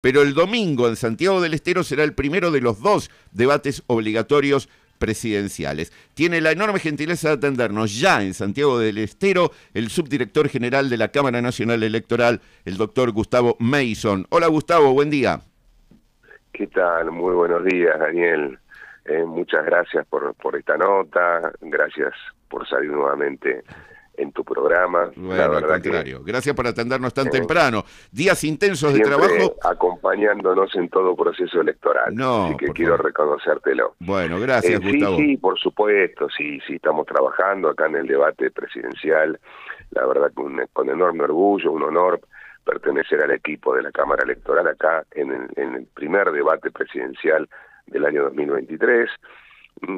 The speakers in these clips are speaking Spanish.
pero el domingo en Santiago del Estero será el primero de los dos debates obligatorios presidenciales. Tiene la enorme gentileza de atendernos ya en Santiago del Estero el subdirector general de la Cámara Nacional Electoral, el doctor Gustavo Mason. Hola Gustavo, buen día. ¿Qué tal? Muy buenos días, Daniel. Eh, muchas gracias por, por esta nota, gracias por salir nuevamente en tu programa. Bueno, al contrario. Gracias por atendernos tan temprano. Días intensos de trabajo. acompañándonos en todo proceso electoral. No, Así que quiero reconocértelo. Bueno, gracias, eh, Gustavo. Sí, sí, por supuesto. Sí, sí, estamos trabajando acá en el debate presidencial. La verdad, con, con enorme orgullo, un honor pertenecer al equipo de la Cámara Electoral acá en el, en el primer debate presidencial del año 2023 Mm,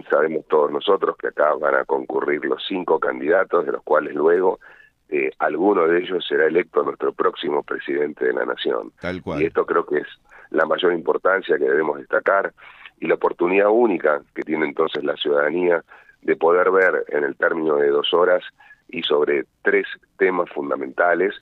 sabemos todos nosotros que acá van a concurrir los cinco candidatos, de los cuales luego eh, alguno de ellos será electo nuestro próximo presidente de la nación. Tal cual. Y esto creo que es la mayor importancia que debemos destacar y la oportunidad única que tiene entonces la ciudadanía de poder ver en el término de dos horas y sobre tres temas fundamentales,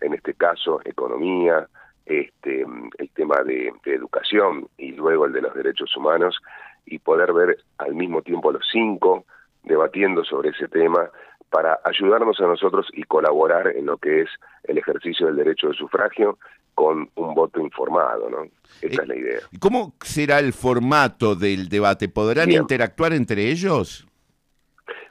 en este caso economía, este, el tema de educación y luego el de los derechos humanos, y poder ver al mismo tiempo los cinco debatiendo sobre ese tema para ayudarnos a nosotros y colaborar en lo que es el ejercicio del derecho de sufragio con un voto informado, ¿no? Esa es la idea. ¿Cómo será el formato del debate? ¿Podrán interactuar entre ellos?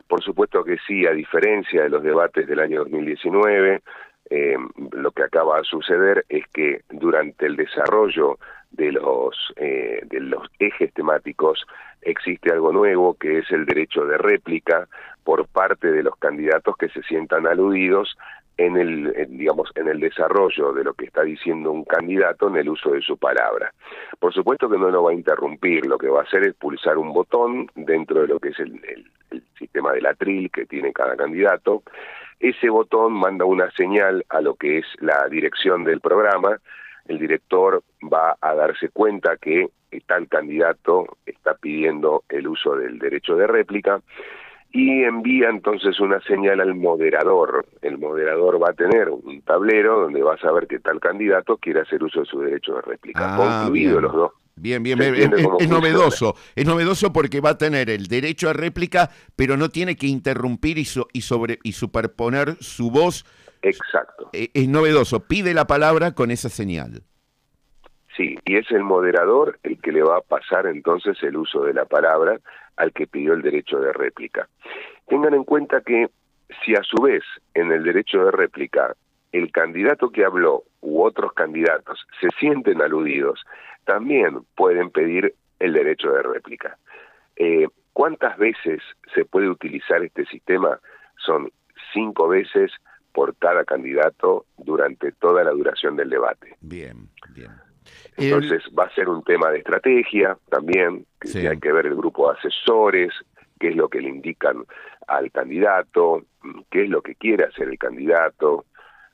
Por supuesto que sí, a diferencia de los debates del año 2019, eh, lo que acaba de suceder es que durante el desarrollo de los, eh, de los ejes temáticos existe algo nuevo que es el derecho de réplica por parte de los candidatos que se sientan aludidos en el digamos en el desarrollo de lo que está diciendo un candidato en el uso de su palabra. Por supuesto que no lo va a interrumpir, lo que va a hacer es pulsar un botón dentro de lo que es el, el sistema de atril que tiene cada candidato. Ese botón manda una señal a lo que es la dirección del programa el director va a darse cuenta que tal candidato está pidiendo el uso del derecho de réplica y envía entonces una señal al moderador. El moderador va a tener un tablero donde va a saber que tal candidato quiere hacer uso de su derecho de réplica. Ah, Concluido los dos. Bien, bien, es, es, novedoso. Es novedoso porque va a tener el derecho a réplica, pero no tiene que interrumpir y, y, sobre, y superponer su voz Exacto. Eh, es, novedoso, pide la palabra con esa señal. Sí, y es el moderador el que le va a pasar entonces el uso de la palabra al que pidió el derecho de réplica. Tengan en cuenta que si a su vez en el derecho de réplica el candidato que habló u otros candidatos se sienten aludidos, también pueden pedir el derecho de réplica. Eh, ¿Cuántas veces se puede utilizar este sistema? Son cinco veces por cada candidato durante toda la duración del debate. Bien, bien. Entonces va a ser un tema de estrategia también, que hay que ver el grupo de asesores, qué es lo que le indican al candidato, qué es lo que quiere hacer el candidato,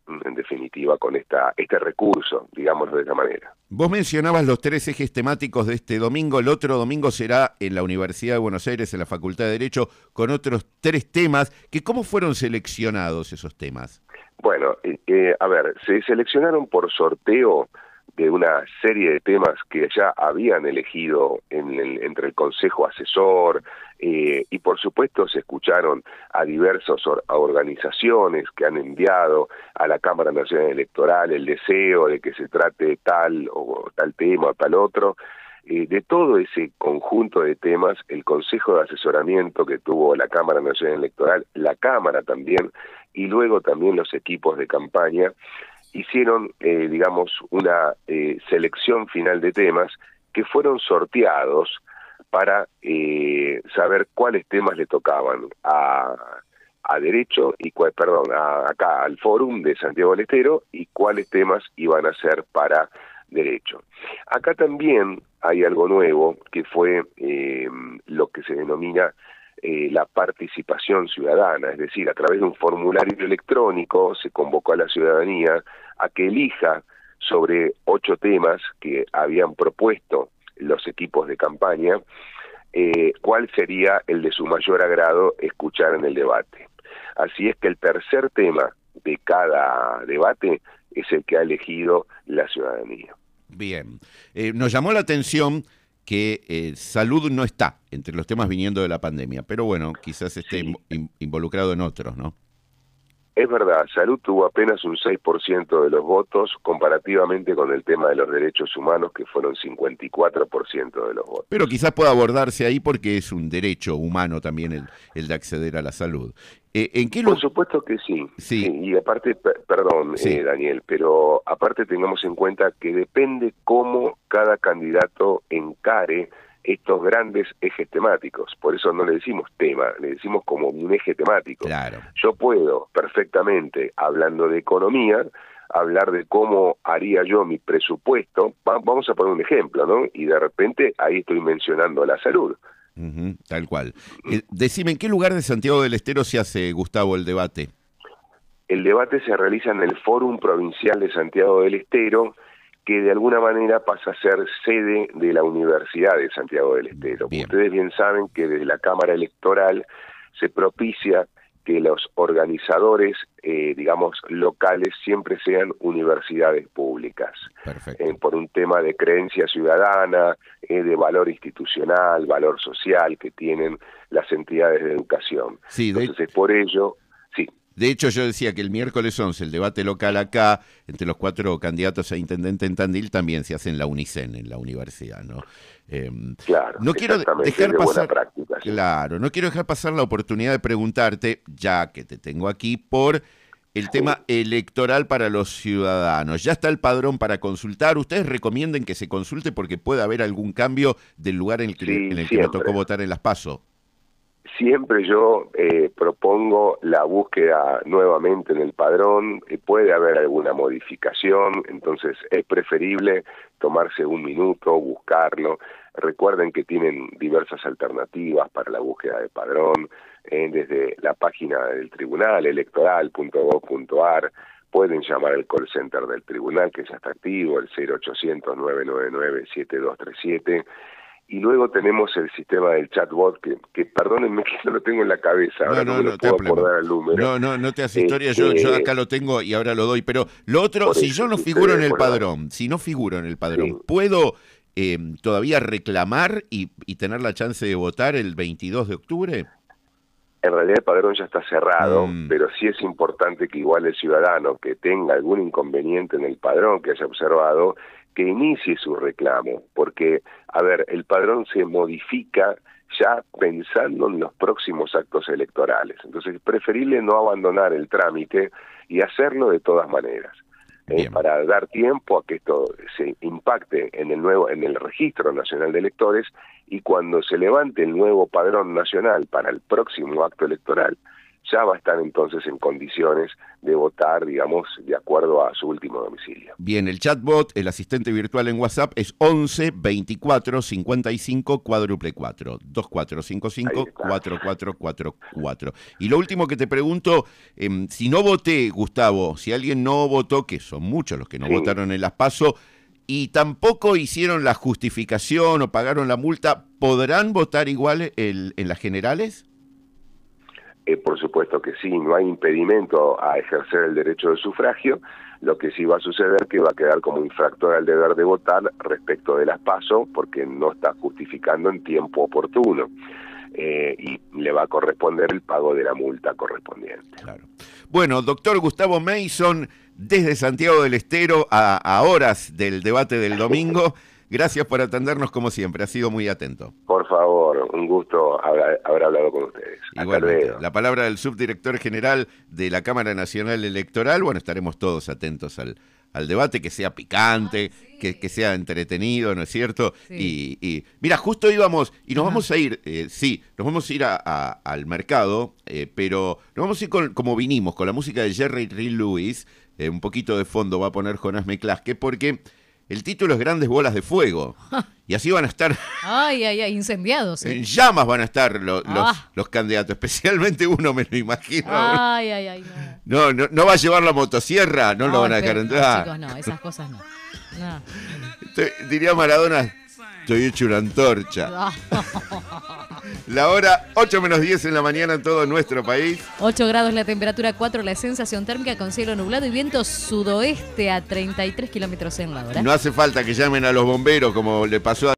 en definitiva, con esta, este recurso, digamos de esa manera. Vos mencionabas los tres ejes temáticos de este domingo, el otro domingo será en la Universidad de Buenos Aires, en la Facultad de Derecho, con otros tres temas, que ¿cómo fueron seleccionados esos temas? Bueno, eh, eh, a ver, se seleccionaron por sorteo de una serie de temas que ya habían elegido en entre el Consejo Asesor eh, y por supuesto se escucharon a diversas organizaciones que han enviado a la Cámara Nacional Electoral el deseo de que se trate tal o tal tema o tal otro. Eh, de todo ese conjunto de temas, el Consejo de Asesoramiento que tuvo la Cámara Nacional Electoral, la Cámara también, y luego también los equipos de campaña, hicieron, eh, digamos, una eh, selección final de temas que fueron sorteados para eh, saber cuáles temas le tocaban a, a derecho y cuál, perdón, acá al fórum de Santiago del Estero y cuáles temas iban a ser para derecho. Acá también hay algo nuevo que fue lo que se denomina eh, la participación ciudadana, es decir, a través de un formulario electrónico se convocó a la ciudadanía a que elija sobre ocho temas que habían propuesto los equipos de campaña, eh, cuál sería el de su mayor agrado escuchar en el debate. Así es que el tercer tema de cada debate es el que ha elegido la ciudadanía. Bien. Eh, nos llamó la atención que eh, salud no está entre los temas viniendo de la pandemia, pero bueno, quizás esté involucrado en otros, ¿no? Es verdad, Salud tuvo apenas un 6% de los votos comparativamente con el tema de los derechos humanos que fueron 54% de los votos. Pero quizás pueda abordarse ahí porque es un derecho humano también el, el de acceder a la salud. Eh, ¿en qué Por supuesto que sí. sí. y aparte, perdón, eh, Daniel, pero aparte tengamos en cuenta que depende cómo cada candidato encare estos grandes ejes temáticos. Por eso no le decimos tema, le decimos como un eje temático. Claro. Yo puedo perfectamente, hablando de economía, hablar de cómo haría yo mi presupuesto. vamos a poner un ejemplo, ¿no? Y de repente ahí estoy mencionando la salud. tal cual. Eh, decime, ¿en qué lugar de Santiago del Estero se hace, Gustavo, el debate? El debate se realiza en el Fórum Provincial de Santiago del Estero, que de alguna manera pasa a ser sede de la Universidad de Santiago del Estero. Ustedes bien saben que desde la Cámara Electoral se propicia que los organizadores, eh, digamos, locales siempre sean universidades públicas, eh, por un tema de creencia ciudadana, eh, de valor institucional, valor social que tienen las entidades de educación. Sí, Entonces es por ello. De hecho, yo decía que el miércoles 11, el debate local acá, entre los cuatro candidatos a intendente en Tandil, también se hace en la UNICEN, en la universidad, ¿no? Em, claro, no quiero dejar pasar, claro, no quiero dejar pasar la oportunidad de preguntarte, ya que te tengo aquí, por el tema electoral para los ciudadanos. Ya está el padrón para consultar. Ustedes recomienden que se consulte porque puede haber algún cambio del lugar en el que, en el que me tocó votar en las PASO siempre yo eh, propongo la búsqueda nuevamente en el padrón, eh, puede haber alguna modificación, entonces es preferible tomarse un minuto, buscarlo. Recuerden que tienen diversas alternativas para la búsqueda de padrón, eh, desde la página del tribunal electoral.gov.ar, pueden llamar al call center del tribunal que ya está activo, el 0800 999 7237 y luego tenemos el sistema del chatbot, que, que perdónenme que no lo tengo en la cabeza, ahora no, no, puedo acordar el número. No, no, no te hace historia, yo, yo este, acá lo tengo y ahora lo doy, pero lo otro, si yo no figuro en el padrón, si no figuro en el padrón, ¿puedo eh, todavía reclamar y, y tener la chance de votar el 22 de octubre? En realidad el padrón ya está cerrado, mm. pero sí es importante que igual el ciudadano que tenga algún inconveniente en el padrón que haya observado, que inicie su reclamo, porque, a ver, el padrón se modifica ya pensando en los próximos actos electorales. Entonces es preferible no abandonar el trámite y hacerlo de todas maneras. Eh, para dar tiempo a que esto se impacte en el nuevo en el registro nacional de electores y cuando se levante el nuevo padrón nacional para el próximo acto electoral ya va a estar entonces en condiciones de votar, digamos, de acuerdo a su último domicilio. Bien, el chatbot, el asistente virtual en WhatsApp es 11 24 55 cuádruple 4, 2455 4444. Y lo último que te pregunto, em, si no voté, Gustavo, si alguien no votó, que son muchos los que no votaron en las PASO, y tampoco hicieron la justificación o pagaron la multa, ¿podrán votar igual en las generales? Eh, por supuesto que sí, no hay impedimento a ejercer el derecho de sufragio, lo que sí va a suceder es que va a quedar como infractor al deber de votar respecto de las PASO porque no está justificando en tiempo oportuno. Eh, y le va a corresponder el pago de la multa correspondiente. Claro. Bueno, doctor Gustavo Mason, desde Santiago del Estero a, a horas del debate del domingo. Gracias por atendernos como siempre, ha sido muy atento. Por favor, un gusto haber, hablado con ustedes. Igualmente. La palabra del subdirector general de la Cámara Nacional Electoral, bueno, estaremos todos atentos al, al debate, que sea picante, que, que, sea entretenido, ¿no es cierto? Y, mira, justo íbamos, y nos vamos a ir, eh, sí, nos vamos a ir a, al mercado, eh, pero nos vamos a ir con, como vinimos, con la música de Jerry Lee Lewis, eh, un poquito de fondo va a poner Jonás Meclasque, porque el título es Grandes Bolas de Fuego. Y así van a estar. Ay, ay, ay, incendiados. En llamas van a estar ah. los, candidatos, especialmente uno, me lo imagino. Ay, ay, ay. No. No, no, va a llevar la motosierra, no lo van a dejar entrar. No, chicos, no, esas cosas no. Diría Maradona, Estoy hecho una antorcha. La hora 8 menos 10 en la mañana en todo nuestro país. 8 grados la temperatura, 4 la sensación térmica con cielo nublado y viento sudoeste a 33 kilómetros en la hora. No hace falta que llamen a los bomberos como le pasó a